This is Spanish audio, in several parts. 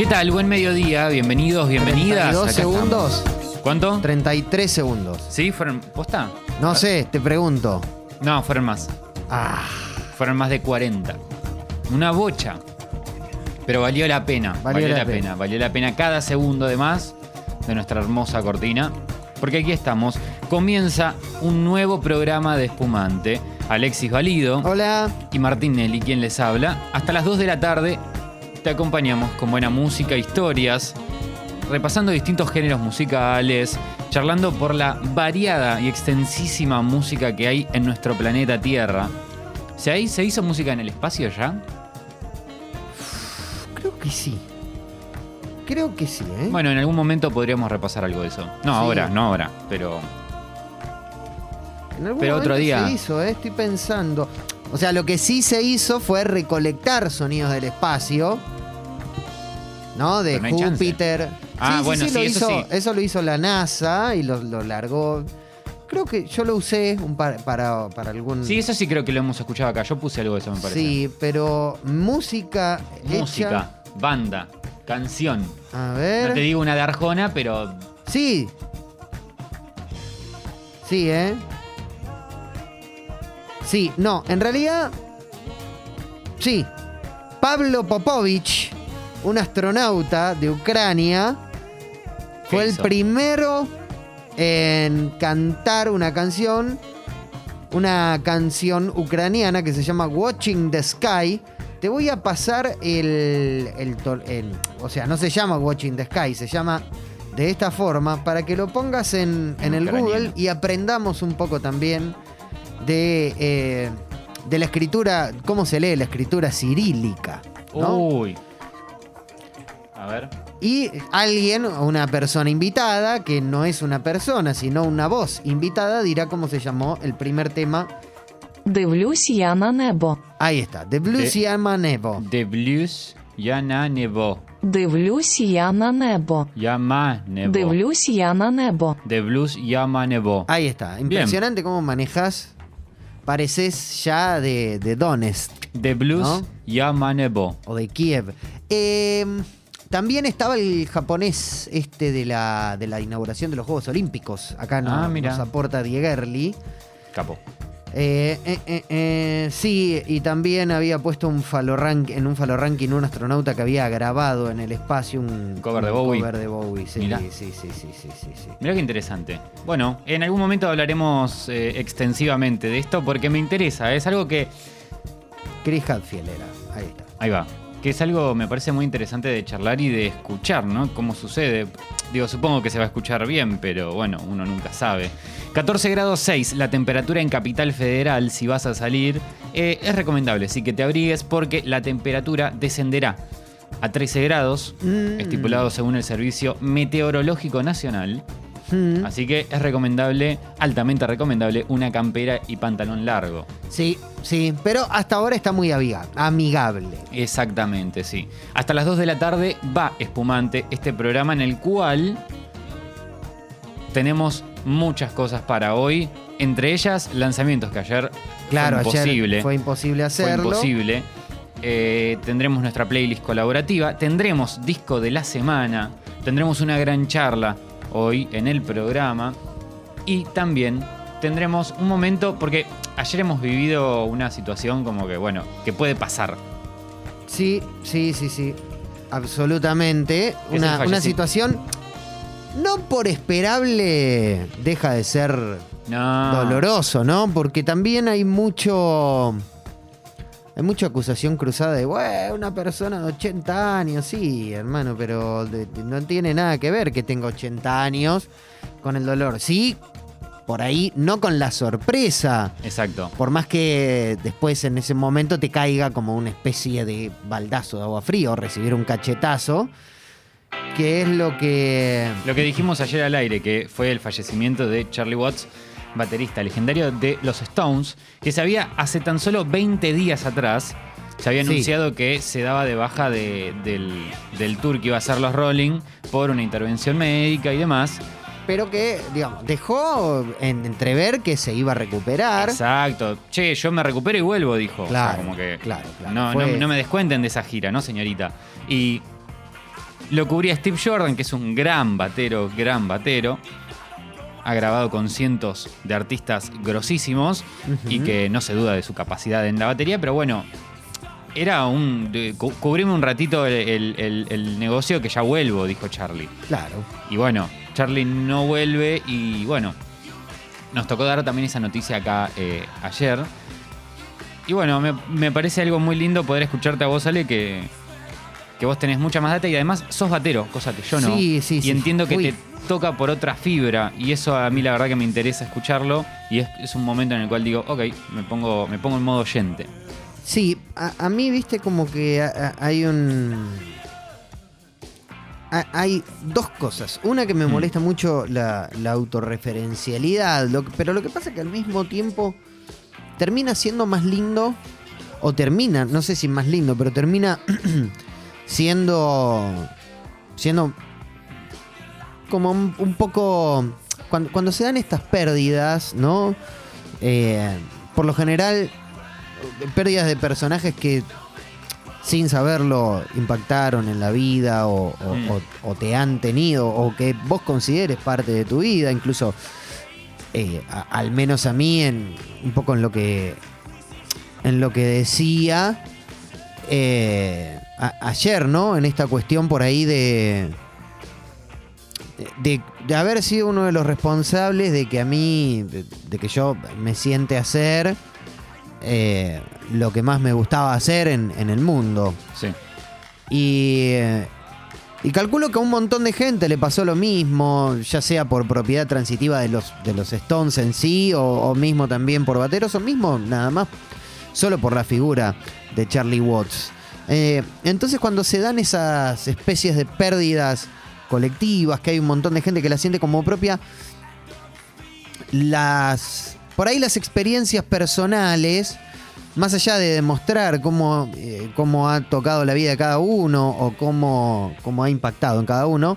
¿Qué tal? Buen mediodía, bienvenidos, bienvenidas. 32 Acá segundos. estamos. ¿Cuánto? 33 segundos. ¿Sí? ¿Fueron posta? No sé, te pregunto. No, fueron más. Ah, Fueron más de 40. Una bocha. Pero valió la pena. Valió, la, pena. Valió la pena cada segundo de más de nuestra hermosa cortina. Porque aquí estamos. Comienza un nuevo programa de espumante. Alexis Valido hola. y Martín Nelly, quien les habla. Hasta las 2 de la tarde te acompañamos con buena música, historias, repasando distintos géneros musicales, charlando por la variada y extensísima música que hay en nuestro planeta Tierra. ¿Se, ahí, ¿Se hizo música en el espacio ya? Creo que sí. Creo que sí, ¿eh? Bueno, en algún momento podríamos repasar algo de eso. No Sí. ahora, no ahora, pero En algún pero otro momento día. Se hizo, ¿eh? Estoy pensando. O sea, lo que sí se hizo fue recolectar sonidos del espacio. ¿No? De no. Júpiter. Ah, bueno, lo sí, eso hizo, sí. eso lo hizo la NASA y lo, lo largó. Creo que yo lo usé un par- para, para algún. sí, eso sí creo que lo hemos escuchado acá. Yo puse algo de eso, me parece. Sí, pero música, Música, banda, canción. A ver. No te digo una de Arjona, pero Sí. Sí, ¿eh? Sí, no, en realidad. Sí. Pablo Popovich, un astronauta de Ucrania, ¿Qué fue el hizo? primero en cantar una canción. Una canción ucraniana que se llama Watching the Sky. Te voy a pasar el, el el- O sea, no se llama Watching the Sky, se llama de esta forma para que lo pongas en, en el. Google y aprendamos un poco también de, eh, de la escritura, ¿cómo se lee? La escritura cirílica. ¿no? Uy. A ver. Y alguien, una persona invitada, que no es una persona, sino una voz invitada, dirá cómo se llamó el primer tema. The Blues Yana Nebo. Ahí está, The Blues The, Yana Nebo. The Blues Yana Nebo. The Blues Yana Nebo. Nebo. The Blues Yana Nebo. The Blues Nebo. Ahí está, impresionante cómo manejas Pareces ya de, de Donetsk The Blues ¿No? Yama Nebo. o de Kiev. Eh, también estaba el japonés este de la, de la inauguración de los Juegos Olímpicos. Acá no- Ah, nos aporta Diegerli. Capo. Eh, eh, eh, eh, sí, y también había puesto un en un faloranking un astronauta que había grabado en el espacio un Cover de un Bowie. cover de Bowie, sí, Mirá. sí, sí, sí, sí, sí, sí. Mira qué interesante. Bueno, en algún momento hablaremos eh, extensivamente de esto porque me interesa. Es algo que. Chris Hadfield era, ahí está. Ahí va. Que es algo, me parece muy interesante de charlar y de escuchar, ¿no? Cómo sucede. Digo, supongo que se va a escuchar bien, pero bueno, uno nunca sabe. 14 grados 6, la temperatura en Capital Federal, si vas a salir, eh, es recomendable, sí que te abrigues porque la temperatura descenderá a 13 grados, Mm. estipulado según el Servicio Meteorológico Nacional. Mm, Así que es recomendable, altamente recomendable, una campera y pantalón largo. Sí, sí, pero hasta ahora está muy amiga- amigable. Exactamente, sí. Hasta las 2 de la tarde va Espumante, este programa en el cual tenemos muchas cosas para hoy. Entre ellas, lanzamientos que ayer Claro, fue imposible. ayer fue imposible Fue hacerlo. imposible. Eh, tendremos nuestra playlist colaborativa, tendremos disco de la semana, tendremos una gran charla hoy en el programa y también tendremos un momento, porque ayer hemos vivido una situación como que, bueno, que puede pasar. Sí, sí, sí, sí. Absolutamente. Una, una situación no por esperable deja de ser No. doloroso, ¿no? Porque también hay mucho. Hay mucha acusación cruzada de, "Bueno, una persona de 80 años, sí, hermano, pero de- de- no tiene nada que ver que tenga 80 años con el dolor. Sí, por ahí, no con la sorpresa. Exacto. Por más que después en ese momento te caiga como una especie de baldazo de agua fría o recibir un cachetazo, que es lo que... Lo que dijimos ayer al aire, que fue el fallecimiento de Charlie Watts, baterista legendario de los Stones, que se había hace tan solo 20 días atrás, se había Sí. anunciado que se daba de baja de- del, del tour que iba a hacer los Rolling por una intervención médica y demás. Pero que, digamos, dejó en entrever que se iba a recuperar. Exacto. Che, yo me recupero y vuelvo, dijo. O sea, Claro, como que claro, claro. No, no, no me descuenten de esa gira, ¿no, señorita? Y Lo cubría Steve Jordan, que es un gran batero, gran batero. Ha grabado con cientos de artistas grosísimos y que no se duda de su capacidad en la batería, pero bueno, era un. de- cu- cubrime un ratito el, el- el- el negocio que ya vuelvo, dijo Charlie. Claro. Y bueno, Charlie no vuelve y bueno, nos tocó dar también esa noticia acá eh, ayer. Y bueno, me, me parece algo muy lindo poder escucharte a vos, Ale, que, que vos tenés mucha más data y además sos batero, cosa que yo no. Sí, sí, y sí. entiendo que te toca por otra fibra y eso a mí la verdad que me interesa escucharlo y es, es un momento en el cual digo, ok, me pongo, me pongo en modo oyente. Sí, a, a mí, viste, como que a- a- hay un. Hay dos cosas. Una que me Mm. molesta mucho la, la autorreferencialidad, lo pero lo que pasa es que al mismo tiempo termina siendo más lindo, o termina, no sé si más lindo, pero termina siendo. siendo como un, un poco. Cuando, cuando se dan estas pérdidas, ¿no? Eh, por lo general, pérdidas de personajes que sin saberlo impactaron en la vida o, o- Mm. o- o te han tenido o que vos consideres parte de tu vida, incluso eh, a- al menos a mí en un poco en lo que en lo que decía eh, a- ayer, ¿no? En esta cuestión por ahí de, de de haber sido uno de los responsables de que a mí, de, de que yo me siente hacer eh, lo que más me gustaba hacer en, en el mundo. Sí. Y, eh, y calculo que a un montón de gente le pasó lo mismo, ya sea por propiedad transitiva de los, de los Stones en sí, o, o mismo también por bateros, o mismo nada más solo por la figura de Charlie Watts. Eh, entonces cuando se dan esas especies de pérdidas colectivas, que hay un montón de gente que la siente como propia, las por ahí las experiencias personales, más allá de demostrar cómo, eh, cómo ha tocado la vida de cada uno o cómo, cómo ha impactado en cada uno,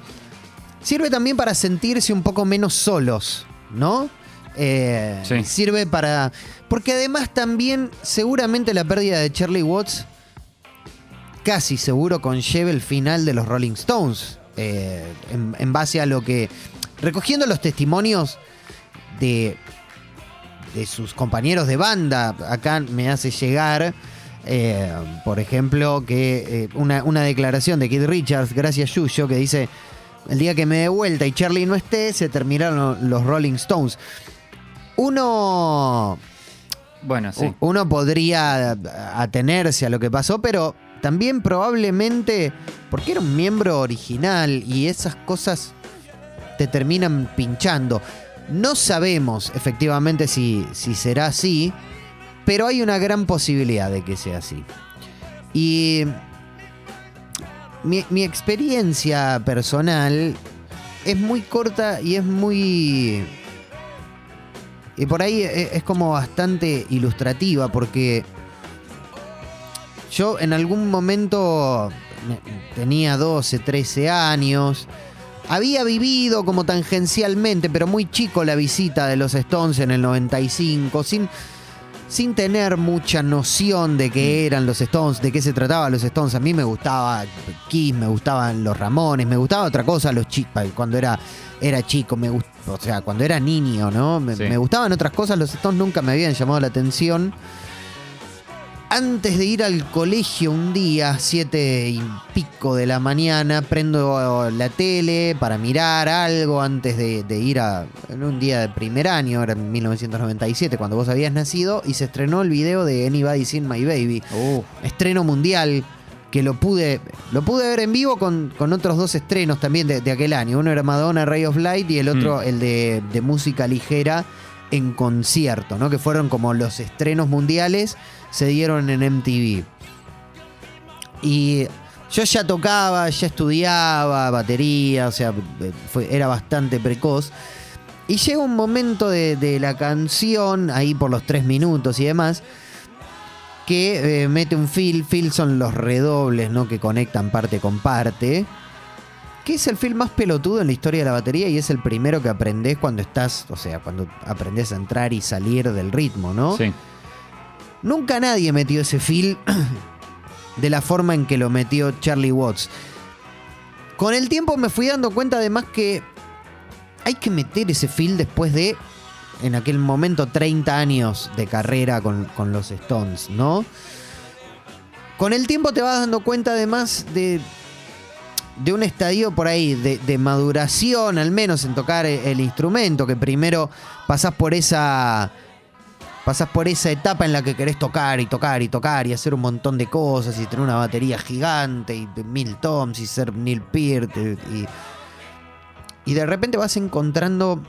sirve también para sentirse un poco menos solos, ¿no? Eh, Sí. Sirve para... Porque además también seguramente la pérdida de Charlie Watts casi seguro conlleve el final de los Rolling Stones. Eh, en, en base a lo que... Recogiendo los testimonios de, de sus compañeros de banda, acá me hace llegar, eh, por ejemplo, que eh, una, una declaración de Keith Richards, gracias Yuyo, que dice, el día que me dé vuelta y Charlie no esté, se terminaron los Rolling Stones. Uno Bueno, sí. Uno podría atenerse a lo que pasó, pero también probablemente porque era un miembro original y esas cosas te terminan pinchando. No sabemos efectivamente si, si será así, pero hay una gran posibilidad de que sea así. Y mi, mi experiencia personal es muy corta y es muy... Y por ahí es como bastante ilustrativa porque yo en algún momento me- tenía 12, 13 años. Había vivido como tangencialmente, pero muy chico, la visita de los Stones en el 95, sin, sin tener mucha noción de qué eran los Stones, de qué se trataba los Stones. A mí me gustaba Kiss, me gustaban los Ramones, me gustaba otra cosa los chicos cuando era, era chico, me gust- o sea, cuando era niño, ¿no? Me, Sí. me gustaban otras cosas, los Stones nunca me habían llamado la atención. Antes de ir al colegio un día, siete y pico de la mañana, prendo la tele para mirar algo antes de, de ir a. En un día de primer año, era en 1997, cuando vos habías nacido, y se estrenó el video de Anybody Seen My Baby. Uh, Estreno mundial que lo pude lo pude ver en vivo con, con otros dos estrenos también de, de aquel año. Uno era Madonna Ray of Light y el otro Mm. el de, de música ligera en concierto, ¿no? Que fueron como los estrenos mundiales se dieron en MTV. Y yo ya tocaba, ya estudiaba batería, o sea, fue- era bastante precoz. Y llega un momento de, de la canción, ahí por los tres minutos y demás, que eh, mete un fill. Fill son los redobles, ¿no? Que conectan parte con parte. Que es el fill más pelotudo en la historia de la batería y es el primero que aprendés cuando estás, o sea, cuando aprendés a entrar y salir del ritmo, ¿no? sí. Nunca nadie metió ese fill de la forma en que lo metió Charlie Watts. Con el tiempo me fui dando cuenta además que hay que meter ese feel después de, en aquel momento, 30 años de carrera con, con los Stones, ¿no? Con el tiempo te vas dando cuenta además de, de un estadio por ahí, de, de maduración al menos en tocar el, el instrumento, que primero pasás por esa... Pasás por esa etapa en la que querés tocar y tocar y tocar y hacer un montón de cosas y tener una batería gigante y mil toms y ser Neil Peart y, y de repente vas encontrando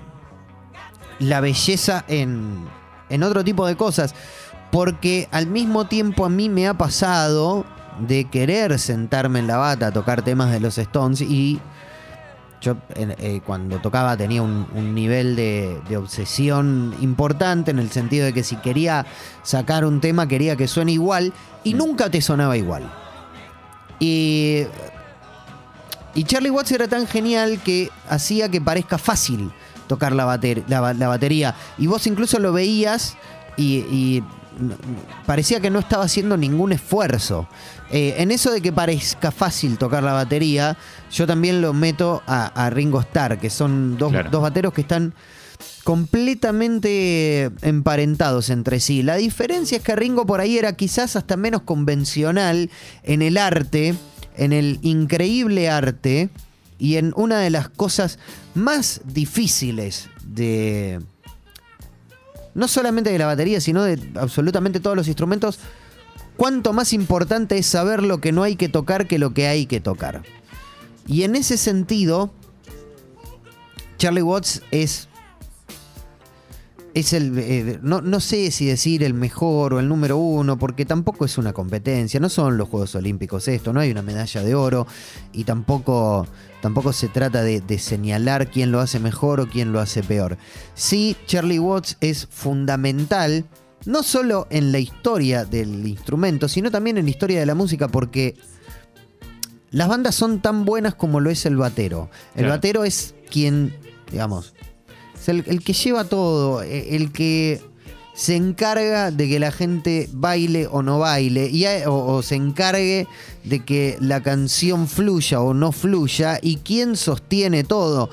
la belleza en, en otro tipo de cosas. Porque al mismo tiempo a mí me ha pasado de querer sentarme en la bata a tocar temas de los Stones y yo eh, cuando tocaba tenía un, un nivel de, de obsesión importante en el sentido de que si quería sacar un tema quería que suene igual y nunca te sonaba igual. Y, y Charlie Watts era tan genial que hacía que parezca fácil tocar la, bater- la ba- la batería. Y vos incluso lo veías y, parecía que no estaba haciendo ningún esfuerzo. Eh, en eso de que parezca fácil tocar la batería, yo también lo meto a, a Ringo Starr, que son dos, Claro. dos bateros que están completamente emparentados entre sí. La diferencia es que Ringo por ahí era quizás hasta menos convencional en el arte, en el increíble arte y en una de las cosas más difíciles de... No solamente de la batería, sino de absolutamente todos los instrumentos. Cuánto más importante es saber lo que no hay que tocar que lo que hay que tocar. Y en ese sentido, Charlie Watts es es el. eh, no, no sé si decir el mejor o el número uno, porque tampoco es una competencia. No son los Juegos Olímpicos esto, no hay una medalla de oro y tampoco, tampoco se trata de, de señalar quién lo hace mejor o quién lo hace peor. Sí, Charlie Watts es fundamental, no solo en la historia del instrumento, sino también en la historia de la música, porque las bandas son tan buenas como lo es el batero. El Claro. batero es quien, digamos, es el, el que lleva todo, e- el que se encarga de que la gente baile o no baile, y, a- o, o se encargue de que la canción fluya o no fluya, y quien sostiene todo.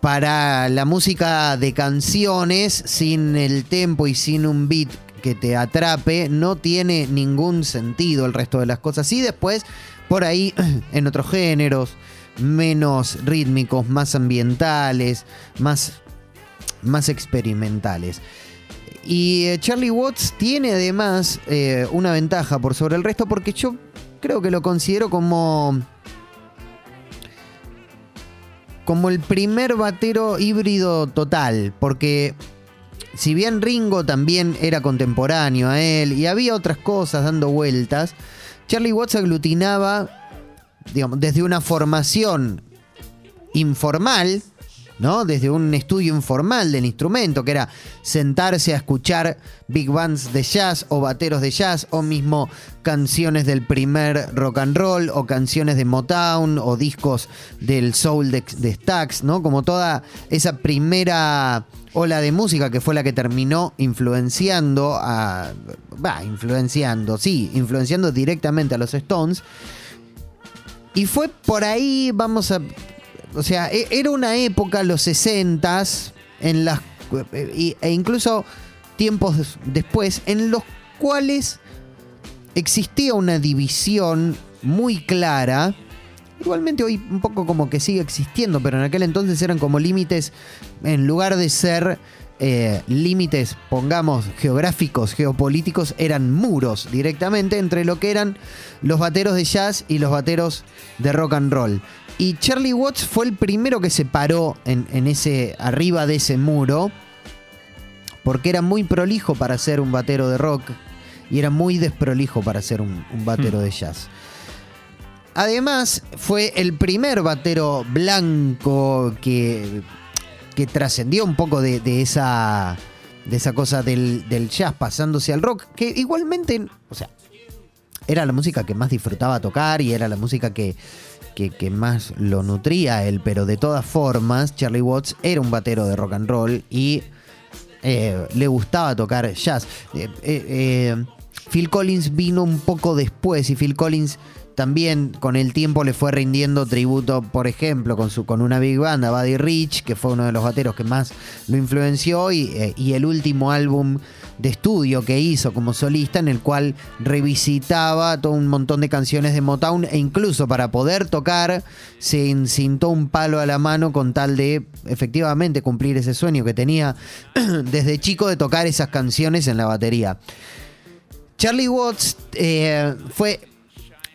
Para la música de canciones, sin el tempo y sin un beat que te atrape, no tiene ningún sentido el resto de las cosas. Y después, por ahí, en otros géneros, menos rítmicos, más ambientales, más, más experimentales. Y eh, Charlie Watts tiene además eh, una ventaja por sobre el resto porque yo creo que lo considero como como el primer batero híbrido total, porque si bien Ringo también era contemporáneo a él y había otras cosas dando vueltas, Charlie Watts aglutinaba, digamos, desde una formación informal, ¿no? Desde un estudio informal del instrumento, que era sentarse a escuchar big bands de jazz o bateros de jazz, o mismo canciones del primer rock and roll, o canciones de Motown, o discos del soul de, de Stax, ¿no? Como toda esa primera ola de música que fue la que terminó influenciando a. Va, influenciando, sí, influenciando directamente a los Stones. Y fue por ahí, vamos a. O sea, e- era una época, los 60s, en las. e e incluso tiempos des- después, en los cuales existía una división muy clara. Igualmente hoy un poco como que sigue existiendo, pero en aquel entonces eran como límites, en lugar de ser eh, límites, pongamos, geográficos, geopolíticos, eran muros directamente entre lo que eran los bateros de jazz y los bateros de rock and roll. Y Charlie Watts fue el primero que se paró en, en ese, arriba de ese muro, porque era muy prolijo para ser un batero de rock y era muy desprolijo para ser un, un batero de jazz. Además, fue el primer batero blanco que, que trascendió un poco de, esa, de esa cosa del, del jazz pasándose al rock, que igualmente, o sea, era la música que más disfrutaba tocar y era la música que, que, más lo nutría él, pero de todas formas, Charlie Watts era un batero de rock and roll y eh, le gustaba tocar jazz. Eh, eh, eh, Phil Collins vino un poco después y Phil Collins también con el tiempo le fue rindiendo tributo, por ejemplo, con, su, con una big band, a Buddy Rich, que fue uno de los bateros que más lo influenció, y, eh, y el último álbum de estudio que hizo como solista, en el cual revisitaba todo un montón de canciones de Motown, e incluso para poder tocar, se encintó un palo a la mano con tal de efectivamente cumplir ese sueño que tenía desde chico de tocar esas canciones en la batería. Charlie Watts eh, fue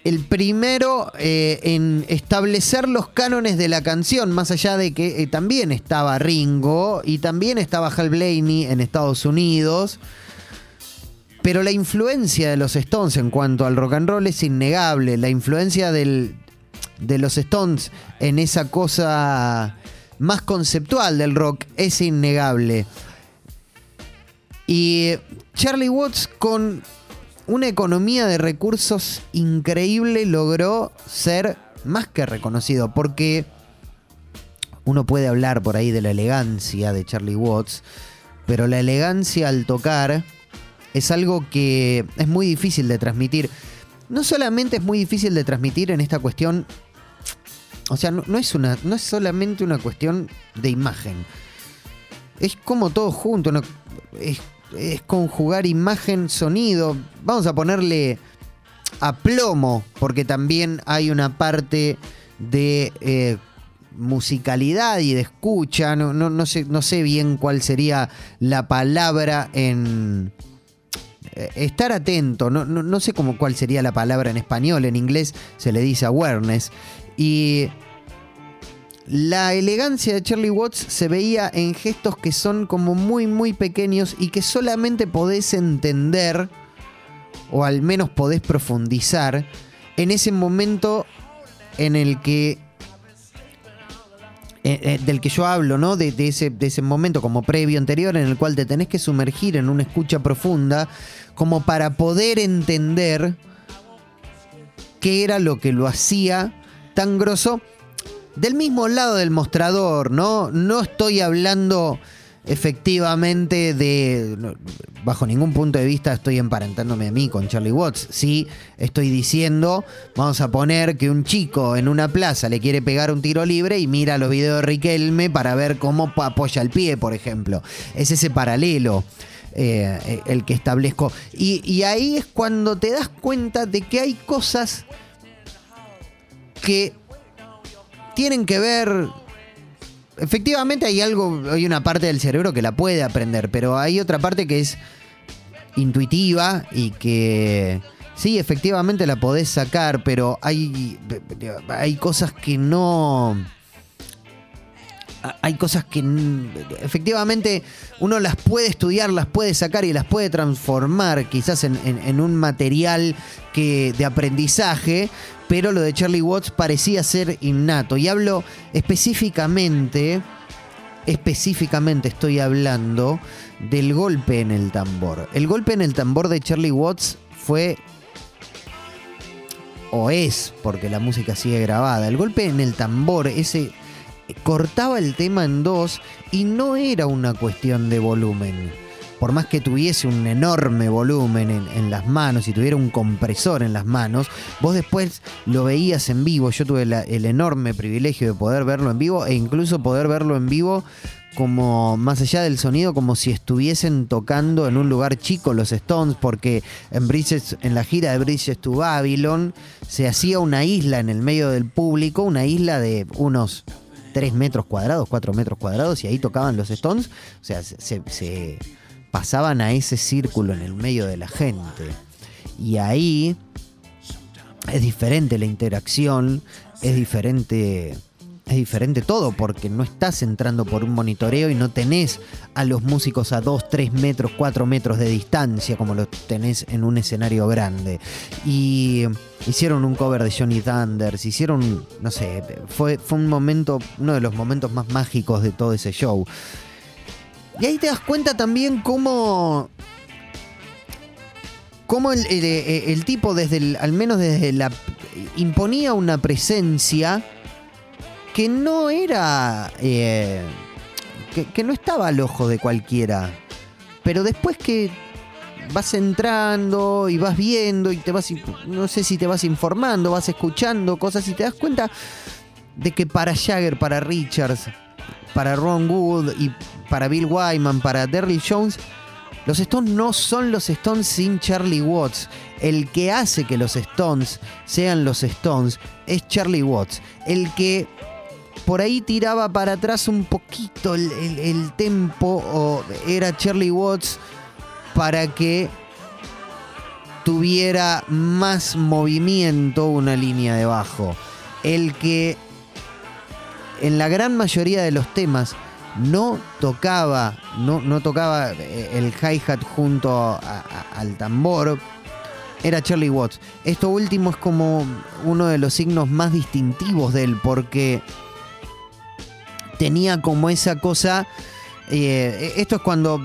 el primero eh, en establecer los cánones de la canción, más allá de que eh, también estaba Ringo y también estaba Hal Blaney en Estados Unidos. Pero la influencia de los Stones en cuanto al rock and roll es innegable. La influencia del- de los Stones en esa cosa más conceptual del rock es innegable. Y Charlie Watts con una economía de recursos increíble logró ser más que reconocido, porque uno puede hablar por ahí de la elegancia de Charlie Watts, pero la elegancia al tocar es algo que es muy difícil de transmitir. No solamente es muy difícil de transmitir en esta cuestión, o sea, no, es, una, no es solamente una cuestión de imagen. Es como todo junto, es, es conjugar imagen, sonido. Vamos a ponerle a plomo, porque también hay una parte de eh, musicalidad y de escucha. No, no, no sé, no sé bien cuál sería la palabra en... eh, Estar atento, no, no, no sé cómo, cuál sería la palabra en español, en inglés se le dice awareness. Y la elegancia de Charlie Watts se veía en gestos que son como muy muy pequeños y que solamente podés entender o al menos podés profundizar en ese momento en el que eh, eh, del que yo hablo, ¿no? De, ese, de ese momento como previo anterior en el cual te tenés que sumergir en una escucha profunda como para poder entender qué era lo que lo hacía tan grosso del mismo lado del mostrador, ¿no? No estoy hablando efectivamente de. bajo ningún punto de vista estoy emparentándome a mí con Charlie Watts. Sí, estoy diciendo, vamos a poner que un chico en una plaza le quiere pegar un tiro libre y mira los videos de Riquelme para ver cómo apoya el pie, por ejemplo. Es ese paralelo. eh, el que establezco. Y, y ahí es cuando te das cuenta de que hay cosas que tienen que ver. Efectivamente hay algo, hay una parte del cerebro que la puede aprender, pero hay otra parte que es intuitiva y que sí, efectivamente la podés sacar, pero hay, hay cosas que no... Hay cosas que efectivamente uno las puede estudiar, las puede sacar y las puede transformar quizás en, en- en un material que, de aprendizaje, pero lo de Charlie Watts parecía ser innato. Y hablo específicamente, específicamente estoy hablando del golpe en el tambor. El golpe en el tambor de Charlie Watts fue o es, porque la música sigue grabada. El golpe en el tambor, ese cortaba el tema en dos y no era una cuestión de volumen. Por más que tuviese un enorme volumen en, las manos y tuviera un compresor en las manos, vos después lo veías en vivo. Yo tuve el enorme privilegio de poder verlo en vivo e incluso poder verlo en vivo como más allá del sonido, como si estuviesen tocando en un lugar chico los Stones, porque en, Bridges, en la gira de Bridges to Babylon se hacía una isla en el medio del público, una isla de unos 3 metros cuadrados, 4 metros cuadrados, y ahí tocaban los Stones, o sea, se, se- se pasaban a ese círculo en el medio de la gente. Y ahí es diferente la interacción, es diferente, es diferente todo, porque no estás entrando por un monitoreo y no tenés a los músicos a 2, 3 metros, 4 metros de distancia como los tenés en un escenario grande. Y hicieron un cover de Johnny Thunders, hicieron, no sé, fue, fue un momento, uno de los momentos más mágicos de todo ese show. Y ahí te das cuenta también cómo cómo el, el- tipo desde el- al menos desde la imponía una presencia que no era eh, que, que no estaba al ojo de cualquiera. Pero después que vas entrando y vas viendo y te vas, no sé si te vas informando, vas escuchando cosas y te das cuenta de que para Jagger, para Richards, para Ron Wood y para Bill Wyman, para Derrick Jones, los Stones no son los Stones sin Charlie Watts. El que hace que los Stones sean los Stones es Charlie Watts. El que por ahí tiraba para atrás un poquito el, el- el tempo o era Charlie Watts para que tuviera más movimiento una línea de bajo. El que en la gran mayoría de los temas no tocaba, no, no tocaba eh, el hi-hat junto al tambor, era Charlie Watts. Esto último es como uno de los signos más distintivos de él, porque tenía como esa cosa. eh, esto es cuando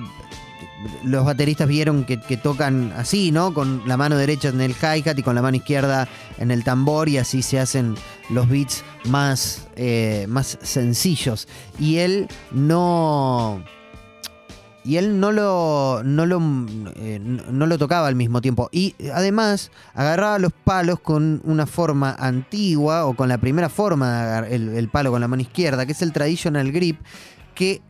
los bateristas vieron que, tocan así, ¿no? Con la mano derecha en el hi-hat y con la mano izquierda en el tambor, y así se hacen los beats más, eh, más sencillos. Y él no. Y él no lo, no, lo, eh, no lo tocaba al mismo tiempo. Y además agarraba los palos con una forma antigua o con la primera forma de agar- el, el palo con la mano izquierda, que es el traditional grip, que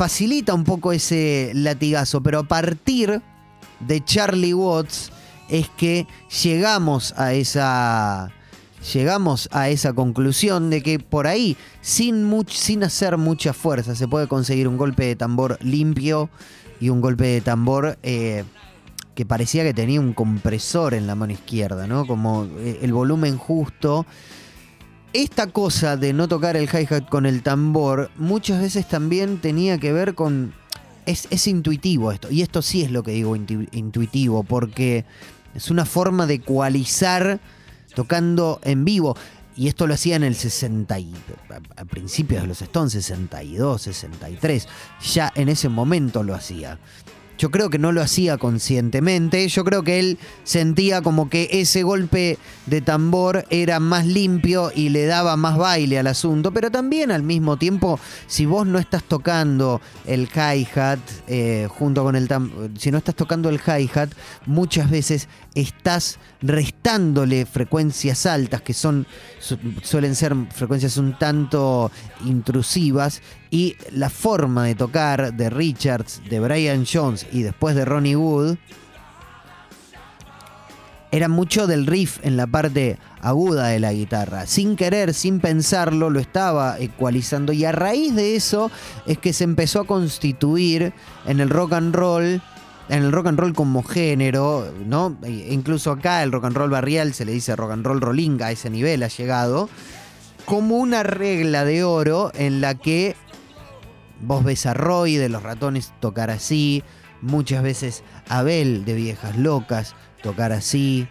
facilita un poco ese latigazo. Pero a partir de Charlie Watts es que llegamos a esa llegamos a esa conclusión de que por ahí, sin, sin hacer mucha fuerza, se puede conseguir un golpe de tambor limpio y un golpe de tambor eh, que parecía que tenía un compresor en la mano izquierda, ¿no? Como eh, el volumen justo. Esta cosa de no tocar el hi-hat con el tambor muchas veces también tenía que ver con... Es, es intuitivo esto, y esto sí es lo que digo intu- intuitivo, porque es una forma de ecualizar tocando en vivo. Y esto lo hacía en el 60 y, a principios de los Stones, 62, 63. Ya en ese momento lo hacía. Yo creo que no lo hacía conscientemente. Yo creo que él sentía como que ese golpe de tambor era más limpio y le daba más baile al asunto. Pero también al mismo tiempo, si vos no estás tocando el hi-hat eh, junto con el tambor, si no estás tocando el hi-hat, muchas veces estás restándole frecuencias altas que son su- suelen ser frecuencias un tanto intrusivas y la forma de tocar de Richards, de Brian Jones y después de Ronnie Wood era mucho del riff en la parte aguda de la guitarra. Sin querer, sin pensarlo, lo estaba ecualizando. Y a raíz de eso es que se empezó a constituir en el rock and roll. En el rock and roll como género, ¿no? E incluso acá el rock and roll barrial se le dice rock and roll rolling, a ese nivel ha llegado. Como una regla de oro en la que vos ves a Roy de los ratones tocar así, muchas veces Abel de Viejas Locas tocar así.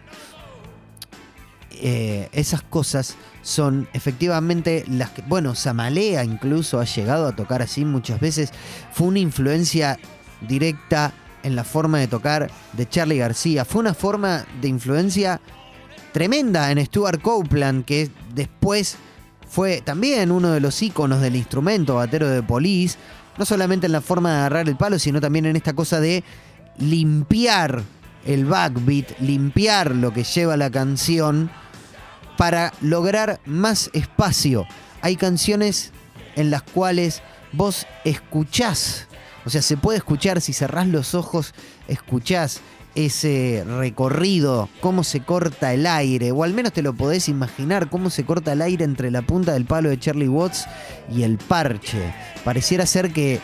Eh, esas cosas son efectivamente las que, bueno, Samalea incluso ha llegado a tocar así muchas veces. Fue una influencia directa en la forma de tocar de Charlie García. Fue una forma de influencia tremenda en Stuart Copeland, que después fue también uno de los íconos del instrumento batero de Police. No solamente en la forma de agarrar el palo, sino también en esta cosa de limpiar el backbeat, limpiar lo que lleva la canción para lograr más espacio. Hay canciones en las cuales vos escuchás, o sea, se puede escuchar si cerrás los ojos, escuchás ese recorrido, cómo se corta el aire, o al menos te lo podés imaginar, cómo se corta el aire entre la punta del palo de Charlie Watts y el parche. Pareciera ser que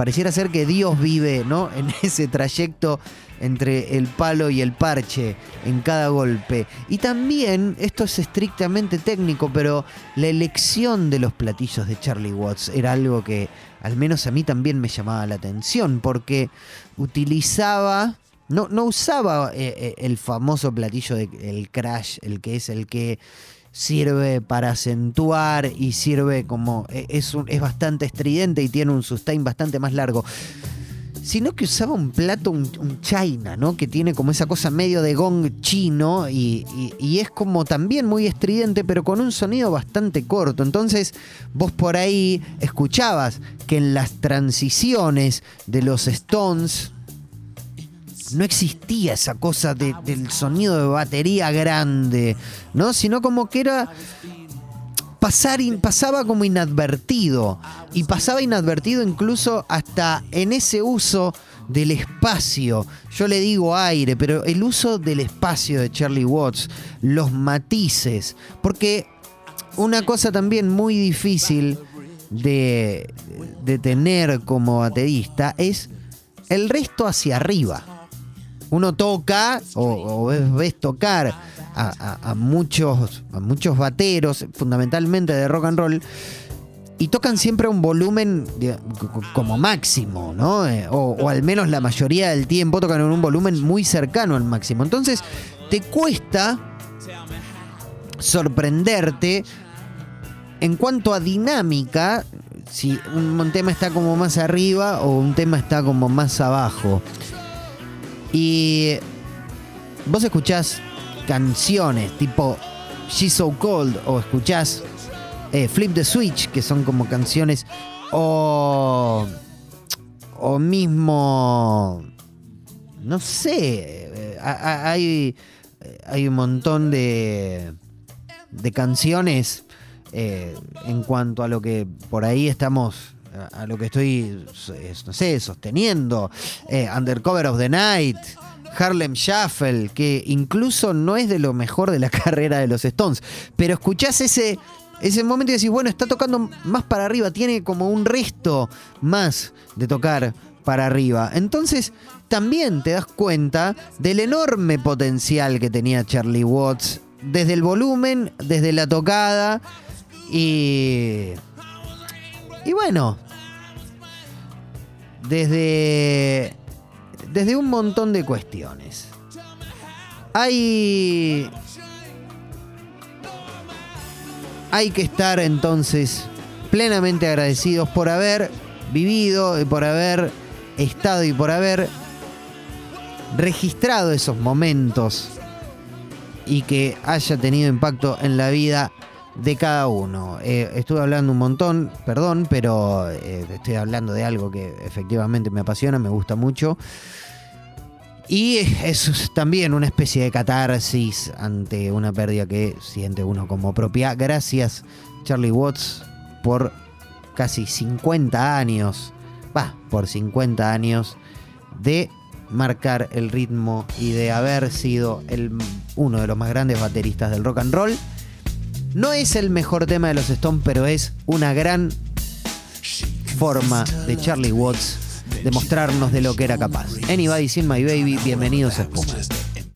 pareciera ser que Dios vive, ¿no? En ese trayecto entre el palo y el parche en cada golpe. Y también, esto es estrictamente técnico, pero la elección de los platillos de Charlie Watts era algo que al menos a mí también me llamaba la atención, porque utilizaba... No, no usaba eh, eh, el famoso platillo del crash, el que es el que sirve para acentuar y sirve como eh, es, un- es bastante estridente y tiene un sustain bastante más largo sino que usaba un plato, un, china, ¿no? Que tiene como esa cosa medio de gong chino y- y es como también muy estridente, pero con un sonido bastante corto. Entonces, vos por ahí escuchabas que en las transiciones de los Stones no existía esa cosa de- del sonido de batería grande, ¿no? Sino como que era pasar in- pasaba como inadvertido y pasaba inadvertido incluso hasta en ese uso del espacio. Yo le digo aire, pero el uso del espacio de Charlie Watts, los matices, porque una cosa también muy difícil de, de tener como baterista es el resto hacia arriba uno toca o, ves, tocar a, a- muchos, a muchos bateros, fundamentalmente de rock and roll, y tocan siempre un volumen como máximo, ¿no? Eh, o, o al menos la mayoría del tiempo tocan en un volumen muy cercano al máximo. Entonces, te cuesta sorprenderte en cuanto a dinámica, si un tema está como más arriba o un tema está como más abajo. Y vos escuchás canciones tipo She's So Cold o escuchás eh, Flip the Switch, que son como canciones, o, o mismo, no sé, eh, a- a- hay, hay un montón de, de canciones eh, en cuanto a lo que por ahí estamos, a, lo que estoy, sosteniendo, eh, Undercover of the Night, Harlem Shuffle, que incluso no es de lo mejor de la carrera de los Stones, pero escuchás ese, ese momento y decís, bueno, está tocando más para arriba, tiene como un resto más de tocar para arriba. Entonces, también te das cuenta del enorme potencial que tenía Charlie Watts desde el volumen, desde la tocada y y bueno, desde desde un montón de cuestiones. Hay hay que estar entonces plenamente agradecidos por haber vivido y por haber estado y por haber registrado esos momentos y que haya tenido impacto en la vida de cada uno. Eh, estuve hablando un montón, perdón, pero eh, estoy hablando de algo que efectivamente me apasiona, me gusta mucho. Y es también una especie de catarsis ante una pérdida que siente uno como propia. Gracias, Charlie Watts, por casi 50 años, va, por 50 años de marcar el ritmo y de haber sido el, uno de los más grandes bateristas del rock and roll. No es el mejor tema de los Stones, pero es una gran forma de Charlie Watts de mostrarnos de lo que era capaz. Anybody Seen My Baby, bienvenidos a Espuma.